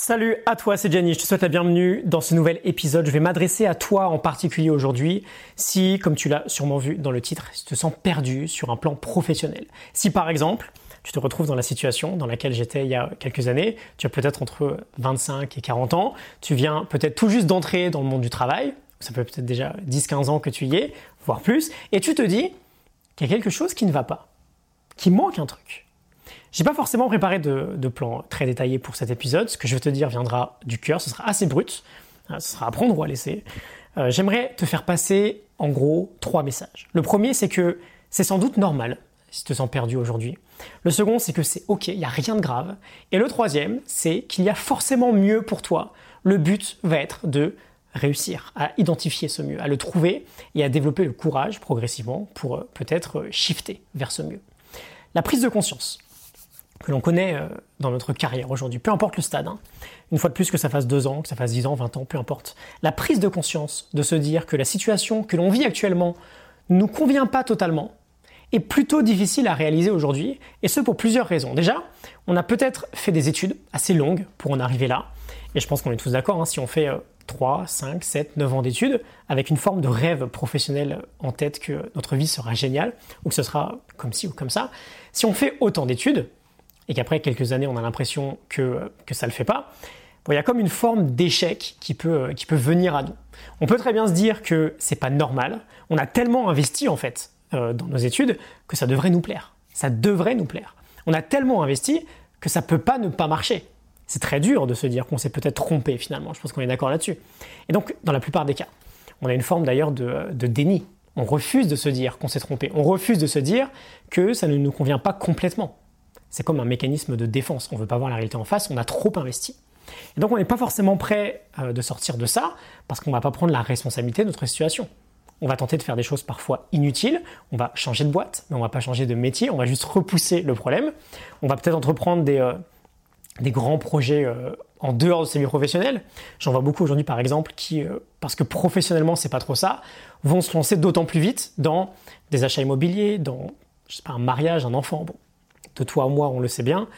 Salut à toi, c'est Jenny, je te souhaite la bienvenue dans ce nouvel épisode. Je vais m'adresser à toi en particulier aujourd'hui si, comme tu l'as sûrement vu dans le titre, tu te sens perdu sur un plan professionnel. Si par exemple, tu te retrouves dans la situation dans laquelle j'étais il y a quelques années, tu as peut-être entre 25 et 40 ans, tu viens peut-être tout juste d'entrer dans le monde du travail, ça peut peut-être déjà 10-15 ans que tu y es, voire plus, et tu te dis qu'il y a quelque chose qui ne va pas, qui manque un truc. J'ai pas forcément préparé de, plan très détaillé pour cet épisode. Ce que je vais te dire viendra du cœur. Ce sera assez brut. Euh, ce sera à prendre ou à laisser. Euh, j'aimerais te faire passer en gros trois messages. Le premier, c'est que c'est sans doute normal si tu te sens perdu aujourd'hui. Le second, c'est que c'est ok, il n'y a rien de grave. Et le troisième, c'est qu'il y a forcément mieux pour toi. Le but va être de réussir à identifier ce mieux, à le trouver et à développer le courage progressivement pour euh, peut-être shifter vers ce mieux. La prise de conscience que l'on connaît euh, dans notre carrière aujourd'hui, peu importe le stade, hein. une fois de plus que ça fasse deux ans, que ça fasse dix ans, vingt ans, peu importe. La prise de conscience de se dire que la situation que l'on vit actuellement ne nous convient pas totalement est plutôt difficile à réaliser aujourd'hui, et ce pour plusieurs raisons. Déjà, on a peut-être fait des études assez longues pour en arriver là, et je pense qu'on est tous d'accord, hein, si on fait 3, 5, 7, 9 ans d'études, avec une forme de rêve professionnel en tête que notre vie sera géniale, ou que ce sera comme ci ou comme ça, si on fait autant d'études, et qu'après quelques années on a l'impression que, que ça ne le fait pas, il y a comme une forme d'échec qui peut, qui peut venir à nous. On peut très bien se dire que c'est pas normal, on a tellement investi en fait euh, dans nos études que ça devrait nous plaire. Ça devrait nous plaire. On a tellement investi que ça peut pas ne pas marcher. C'est très dur de se dire qu'on s'est peut-être trompé finalement, je pense qu'on est d'accord là-dessus. Et donc, dans la plupart des cas, on a une forme d'ailleurs de, de déni. On refuse de se dire qu'on s'est trompé. On refuse de se dire que ça ne nous convient pas complètement. C'est comme un mécanisme de défense. On ne veut pas voir la réalité en face, on a trop investi. Et donc on n'est pas forcément prêt euh, de sortir de ça parce qu'on ne va pas prendre la responsabilité de notre situation. On va tenter de faire des choses parfois inutiles, on va changer de boîte, mais on va pas changer de métier, on va juste repousser le problème. On va peut-être entreprendre des, euh, grands projets euh, en dehors de ces milieux professionnels. J'en vois beaucoup aujourd'hui par exemple qui, parce que professionnellement c'est pas trop ça, vont se lancer d'autant plus vite dans des achats immobiliers, dans je sais pas, un mariage, un enfant. Toi à moi, on le sait bien.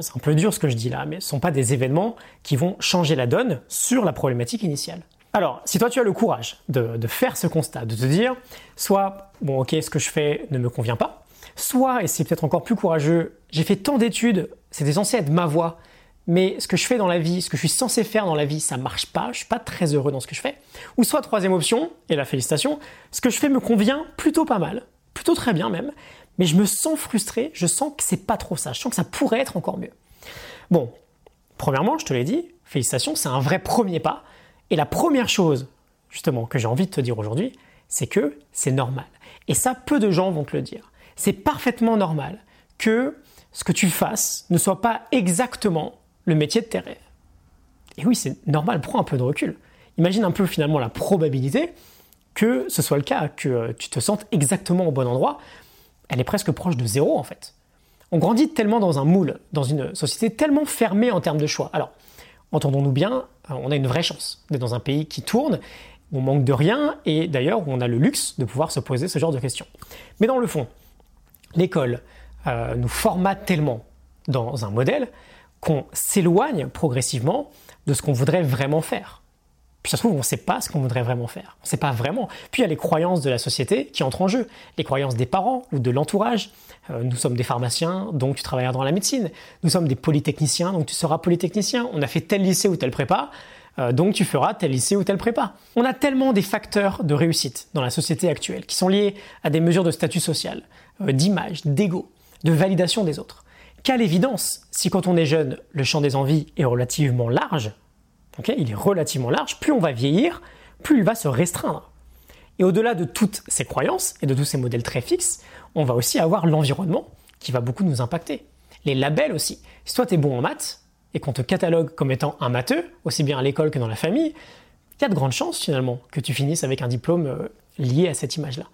C'est un peu dur ce que je dis là, mais ce ne sont pas des événements qui vont changer la donne sur la problématique initiale. Alors, si toi tu as le courage de, faire ce constat, de te dire, soit, bon ok, ce que je fais ne me convient pas, soit, et c'est peut-être encore plus courageux, j'ai fait tant d'études, c'était censé être ma voie, mais ce que je fais dans la vie, ce que je suis censé faire dans la vie, ça marche pas, je suis pas très heureux dans ce que je fais. Ou soit, troisième option, et la félicitation, ce que je fais me convient plutôt pas mal, plutôt très bien même, mais je me sens frustré, je sens que c'est pas trop ça, je sens que ça pourrait être encore mieux. Bon, premièrement, je te l'ai dit, félicitations, c'est un vrai premier pas. Et la première chose, justement, que j'ai envie de te dire aujourd'hui, c'est que c'est normal. Et ça, peu de gens vont te le dire. C'est parfaitement normal que ce que tu fasses ne soit pas exactement le métier de tes rêves. Et oui, c'est normal, prends un peu de recul. Imagine un peu finalement la probabilité que ce soit le cas, que tu te sentes exactement au bon endroit, elle est presque proche de zéro en fait. On grandit tellement dans un moule, dans une société tellement fermée en termes de choix. Alors, entendons-nous bien, euh, on a une vraie chance d'être dans un pays qui tourne, où on manque de rien, et d'ailleurs où on a le luxe de pouvoir se poser ce genre de questions. Mais dans le fond, l'école euh, nous formate tellement dans un modèle qu'on s'éloigne progressivement de ce qu'on voudrait vraiment faire. Puis ça se trouve, on ne sait pas ce qu'on voudrait vraiment faire. On ne sait pas vraiment. Puis il y a les croyances de la société qui entrent en jeu. Les croyances des parents ou de l'entourage. Euh, nous sommes des pharmaciens, donc tu travailleras dans la médecine. Nous sommes des polytechniciens, donc tu seras polytechnicien. On a fait tel lycée ou tel prépa, euh, donc tu feras tel lycée ou tel prépa. On a tellement des facteurs de réussite dans la société actuelle qui sont liés à des mesures de statut social, euh, d'image, d'ego, de validation des autres. Qu'à l'évidence, si quand on est jeune, le champ des envies est relativement large, il est relativement large. Plus on va vieillir, plus il va se restreindre. Et au-delà de toutes ces croyances et de tous ces modèles très fixes, on va aussi avoir l'environnement qui va beaucoup nous impacter. Les labels aussi. Si toi tu es bon en maths et qu'on te catalogue comme étant un matheux, aussi bien à l'école que dans la famille, il y a de grandes chances finalement que tu finisses avec un diplôme euh, lié à cette image-là.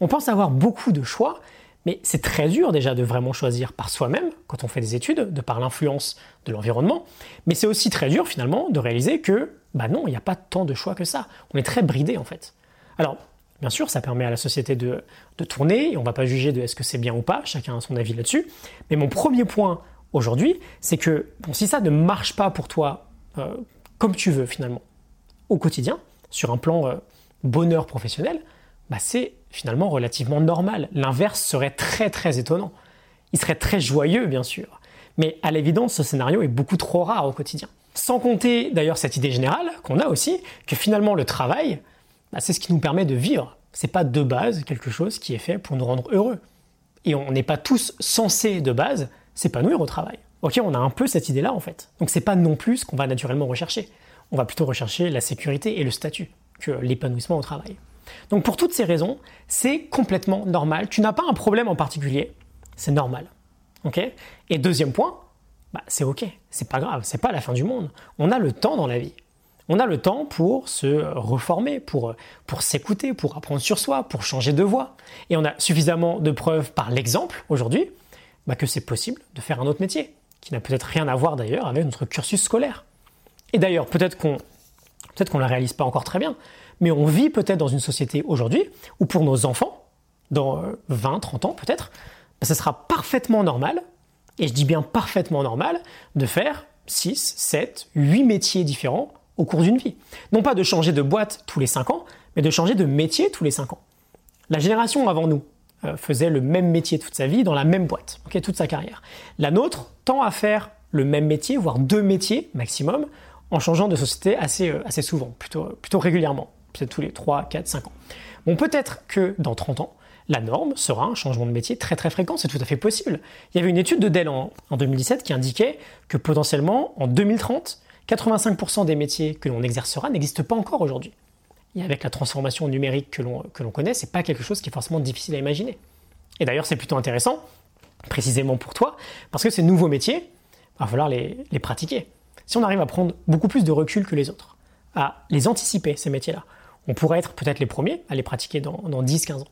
On pense avoir beaucoup de choix, mais c'est très dur déjà de vraiment choisir par soi-même quand on fait des études, de par l'influence de l'environnement. Mais c'est aussi très dur finalement de réaliser que, bah non, il n'y a pas tant de choix que ça. On est très bridé en fait. Alors, bien sûr, ça permet à la société de, tourner et on ne va pas juger de est-ce que c'est bien ou pas, chacun a son avis là-dessus. Mais mon premier point aujourd'hui, c'est que si ça ne marche pas pour toi euh, comme tu veux finalement au quotidien, sur un plan euh, bonheur professionnel, bah, c'est finalement relativement normal. L'inverse serait très très étonnant. Il serait très joyeux bien sûr, mais à l'évidence ce scénario est beaucoup trop rare au quotidien. Sans compter d'ailleurs cette idée générale qu'on a aussi que finalement le travail, bah, c'est ce qui nous permet de vivre. C'est pas de base quelque chose qui est fait pour nous rendre heureux. Et on n'est pas tous censés de base s'épanouir au travail. Ok, on a un peu cette idée-là en fait. Donc c'est pas non plus ce qu'on va naturellement rechercher. On va plutôt rechercher la sécurité et le statut que l'épanouissement au travail. Donc pour toutes ces raisons, c'est complètement normal. Tu n'as pas un problème en particulier, c'est normal. Et deuxième point, bah, c'est ok, c'est pas grave, c'est pas la fin du monde. On a le temps dans la vie. On a le temps pour se reformer, pour, pour s'écouter, pour apprendre sur soi, pour changer de voie. Et on a suffisamment de preuves par l'exemple aujourd'hui bah, que c'est possible de faire un autre métier, qui n'a peut-être rien à voir d'ailleurs avec notre cursus scolaire. Et d'ailleurs, peut-être qu'on peut-être qu'on ne la réalise pas encore très bien, mais on vit peut-être dans une société aujourd'hui où pour nos enfants, dans 20, euh, 30 ans peut-être, bah, ça sera parfaitement normal, et je dis bien parfaitement normal, de faire 6, 7, 8 métiers différents au cours d'une vie. Non pas de changer de boîte tous les 5 ans, mais de changer de métier tous les 5 ans. La génération avant nous euh, faisait le même métier toute sa vie dans la même boîte, toute sa carrière. La nôtre tend à faire le même métier, voire deux métiers maximum, en changeant de société assez, euh, assez souvent, plutôt, plutôt régulièrement, peut-être tous les 3, 4, 5 ans. Bon, peut-être que dans 30 ans, la norme sera un changement de métier très très fréquent, c'est tout à fait possible. Il y avait une étude de Dell en 2017 qui indiquait que potentiellement en 2030, 85% des métiers que l'on exercera n'existent pas encore aujourd'hui. Et avec la transformation numérique que l'on, que l'on connaît, c'est pas quelque chose qui est forcément difficile à imaginer. Et d'ailleurs, c'est plutôt intéressant, précisément pour toi, parce que ces nouveaux métiers, il va falloir les, pratiquer. Si on arrive à prendre beaucoup plus de recul que les autres, à les anticiper, ces métiers-là, on pourrait être peut-être les premiers à les pratiquer dans, dans 10-15 ans.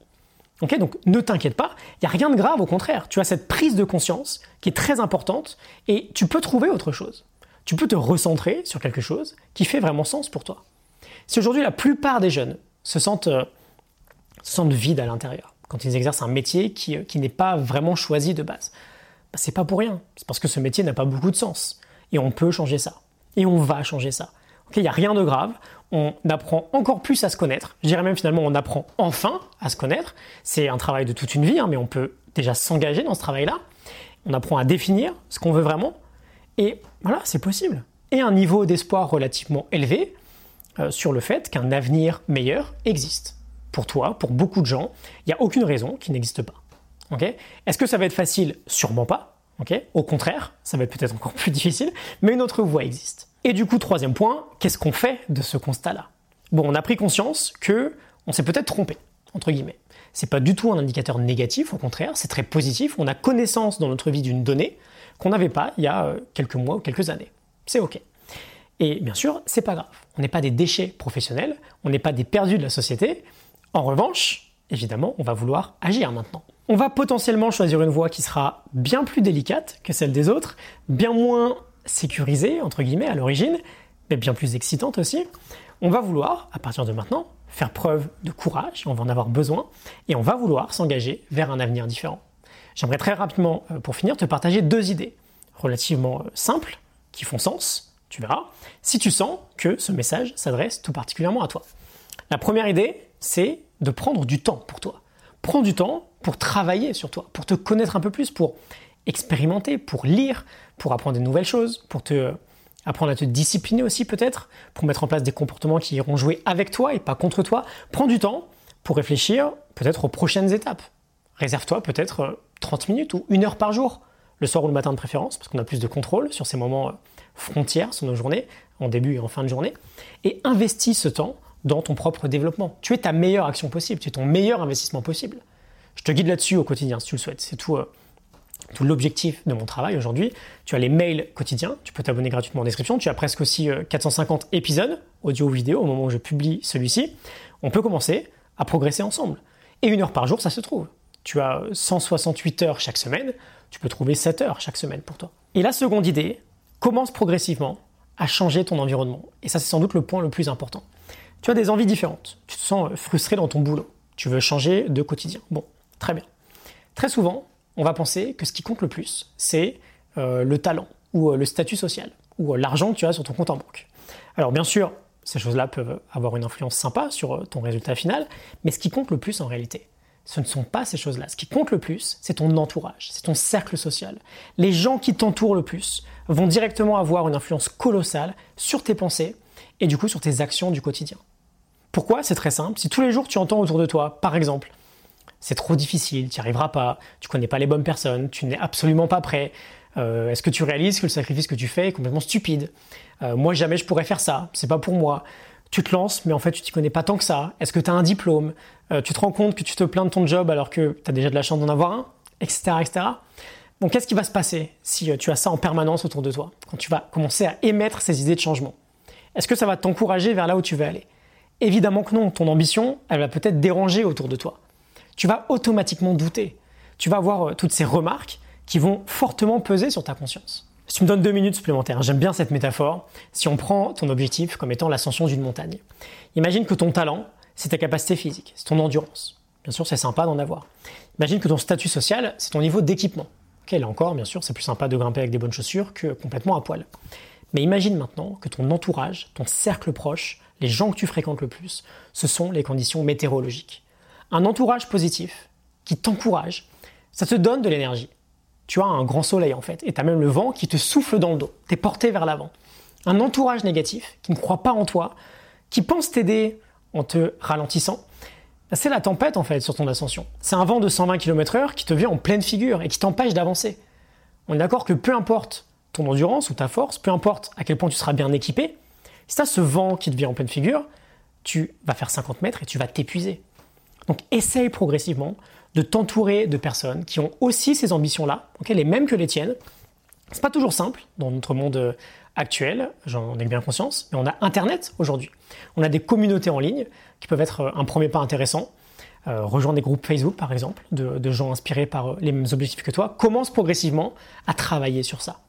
Ok, donc ne t'inquiète pas, il n'y a rien de grave, au contraire. Tu as cette prise de conscience qui est très importante et tu peux trouver autre chose tu peux te recentrer sur quelque chose qui fait vraiment sens pour toi. Si aujourd'hui la plupart des jeunes se sentent, euh, se sentent vides à l'intérieur, quand ils exercent un métier qui, euh, qui n'est pas vraiment choisi de base, bah, c'est pas pour rien. C'est parce que ce métier n'a pas beaucoup de sens. Et on peut changer ça. Et on va changer ça. Il n'y a rien de grave. On apprend encore plus à se connaître. Je dirais même finalement, on apprend enfin à se connaître. C'est un travail de toute une vie, hein, mais on peut déjà s'engager dans ce travail-là. On apprend à définir ce qu'on veut vraiment. Et voilà, c'est possible. Et un niveau d'espoir relativement élevé euh, sur le fait qu'un avenir meilleur existe. Pour toi, pour beaucoup de gens, il n'y a aucune raison qu'il n'existe pas. Est-ce que ça va être facile? Sûrement pas. Au contraire, ça va être peut-être encore plus difficile, mais une autre voie existe. Et du coup, troisième point, qu'est-ce qu'on fait de ce constat-là? Bon, on a pris conscience que on s'est peut-être trompé, entre guillemets. C'est pas du tout un indicateur négatif, au contraire, c'est très positif. On a connaissance dans notre vie d'une donnée qu'on n'avait pas il y a euh, quelques mois ou quelques années. C'est ok. Et bien sûr, c'est pas grave. On n'est pas des déchets professionnels, on n'est pas des perdus de la société. En revanche, évidemment, on va vouloir agir maintenant. On va potentiellement choisir une voie qui sera bien plus délicate que celle des autres, bien moins sécurisée, entre guillemets, à l'origine, mais bien plus excitante aussi. On va vouloir, à partir de maintenant, faire preuve de courage, on va en avoir besoin, et on va vouloir s'engager vers un avenir différent. J'aimerais très rapidement, euh, pour finir, te partager deux idées relativement euh, simples, qui font sens, tu verras, si tu sens que ce message s'adresse tout particulièrement à toi. La première idée, c'est de prendre du temps pour toi. Prends du temps pour travailler sur toi, pour te connaître un peu plus, pour expérimenter, pour lire, pour apprendre des nouvelles choses, pour te euh, apprendre à te discipliner aussi peut-être, pour mettre en place des comportements qui iront jouer avec toi et pas contre toi. Prends du temps pour réfléchir peut-être aux prochaines étapes. Réserve-toi peut-être 30 minutes ou une heure par jour, le soir ou le matin de préférence, parce qu'on a plus de contrôle sur ces moments euh, frontières sur nos journées, en début et en fin de journée, et investis ce temps dans ton propre développement. Tu es ta meilleure action possible, tu es ton meilleur investissement possible. Je te guide là-dessus au quotidien si tu le souhaites. C'est tout, euh, tout l'objectif de mon travail aujourd'hui. Tu as les mails quotidiens, tu peux t'abonner gratuitement en description. Tu as presque aussi 450 euh, épisodes, audio ou vidéo, au moment où je publie celui-ci. On peut commencer à progresser ensemble. Et une heure par jour, ça se trouve tu as 168 heures chaque semaine, tu peux trouver 7 heures chaque semaine pour toi. Et la seconde idée, commence progressivement à changer ton environnement. Et ça, c'est sans doute le point le plus important. Tu as des envies différentes. Tu te sens frustré dans ton boulot. Tu veux changer de quotidien. Bon, très bien. Très souvent, on va penser que ce qui compte le plus, c'est euh, le talent ou euh, le statut social ou l'argent que tu as sur ton compte en banque. Alors bien sûr, ces choses-là peuvent avoir une influence sympa sur ton résultat final, mais ce qui compte le plus en réalité, ce ne sont pas ces choses-là. Ce qui compte le plus, c'est ton entourage, c'est ton cercle social. Les gens qui t'entourent le plus vont directement avoir une influence colossale sur tes pensées et du coup sur tes actions du quotidien. Pourquoi? C'est très simple. Si tous les jours tu entends autour de toi, par exemple, c'est trop difficile, tu n'y arriveras pas, tu connais pas les bonnes personnes, tu n'es absolument pas prêt, euh, est-ce que tu réalises que le sacrifice que tu fais est complètement stupide? Euh, Moi jamais je pourrais faire ça, c'est pas pour moi. Tu te lances, mais en fait tu t'y connais pas tant que ça. Est-ce que tu as un diplôme? Euh, Tu te rends compte que tu te plains de ton job alors que tu as déjà de la chance d'en avoir un, etc., etc. Donc qu'est-ce qui va se passer si tu as ça en permanence autour de toi Quand tu vas commencer à émettre ces idées de changement? Est-ce que ça va t'encourager vers là où tu veux aller? Évidemment que non. Ton ambition, elle va peut-être déranger autour de toi tu vas automatiquement douter. Tu vas avoir euh, toutes ces remarques qui vont fortement peser sur ta conscience. Si tu me donnes deux minutes supplémentaires, j'aime bien cette métaphore, si on prend ton objectif comme étant l'ascension d'une montagne. Imagine que ton talent, c'est ta capacité physique, c'est ton endurance. Bien sûr, c'est sympa d'en avoir. Imagine que ton statut social, c'est ton niveau d'équipement. Ok, là encore, bien sûr, c'est plus sympa de grimper avec des bonnes chaussures que complètement à poil. Mais imagine maintenant que ton entourage, ton cercle proche, les gens que tu fréquentes le plus, ce sont les conditions météorologiques un entourage positif qui t'encourage, ça te donne de l'énergie. Tu as un grand soleil en fait, et tu as même le vent qui te souffle dans le dos, tu es porté vers l'avant. Un entourage négatif qui ne croit pas en toi, qui pense t'aider en te ralentissant, bah, c'est la tempête en fait sur ton ascension. C'est un vent de 120 km/h qui te vient en pleine figure et qui t'empêche d'avancer. On est d'accord que peu importe ton endurance ou ta force, peu importe à quel point tu seras bien équipé, si tu as ce vent qui te vient en pleine figure, tu vas faire 50 mètres et tu vas t'épuiser. Donc essaye progressivement de t'entourer de personnes qui ont aussi ces ambitions-là, les mêmes que les tiennes. C'est pas toujours simple dans notre monde euh, actuel, j'en ai bien conscience, mais on a Internet aujourd'hui. On a des communautés en ligne qui peuvent être euh, un premier pas intéressant. Euh, rejoindre des groupes Facebook par exemple, de, gens inspirés par les mêmes objectifs que toi. Commence progressivement à travailler sur ça.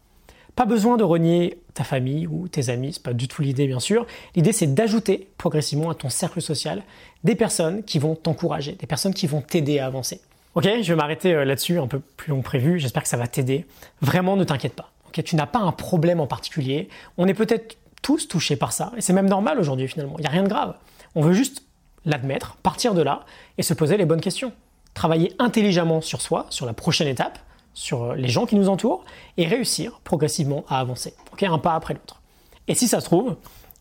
Pas besoin de renier ta famille ou tes amis, c'est pas du tout l'idée bien sûr. L'idée c'est d'ajouter progressivement à ton cercle social des personnes qui vont t'encourager, des personnes qui vont t'aider à avancer. Ok, je vais m'arrêter euh, là-dessus un peu plus long que prévu, j'espère que ça va t'aider. Vraiment ne t'inquiète pas. Tu n'as pas un problème en particulier. On est peut-être tous touchés par ça, et c'est même normal aujourd'hui finalement, il n'y a rien de grave. On veut juste l'admettre, partir de là et se poser les bonnes questions. Travailler intelligemment sur soi, sur la prochaine étape, sur euh, les gens qui nous entourent et réussir progressivement à avancer, un pas après l'autre. Et si ça se trouve,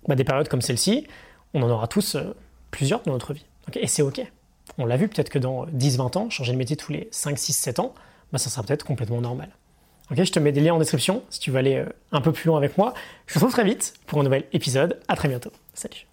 bah, des périodes comme celle-ci, on en aura tous euh, plusieurs dans notre vie. et c'est ok. On l'a vu, peut-être que dans 10-20 ans, changer de métier tous les 5, 6, 7 ans, bah, ça sera peut-être complètement normal. je te mets des liens en description si tu veux aller euh, un peu plus loin avec moi. Je te retrouve très vite pour un nouvel épisode. À très bientôt. Salut.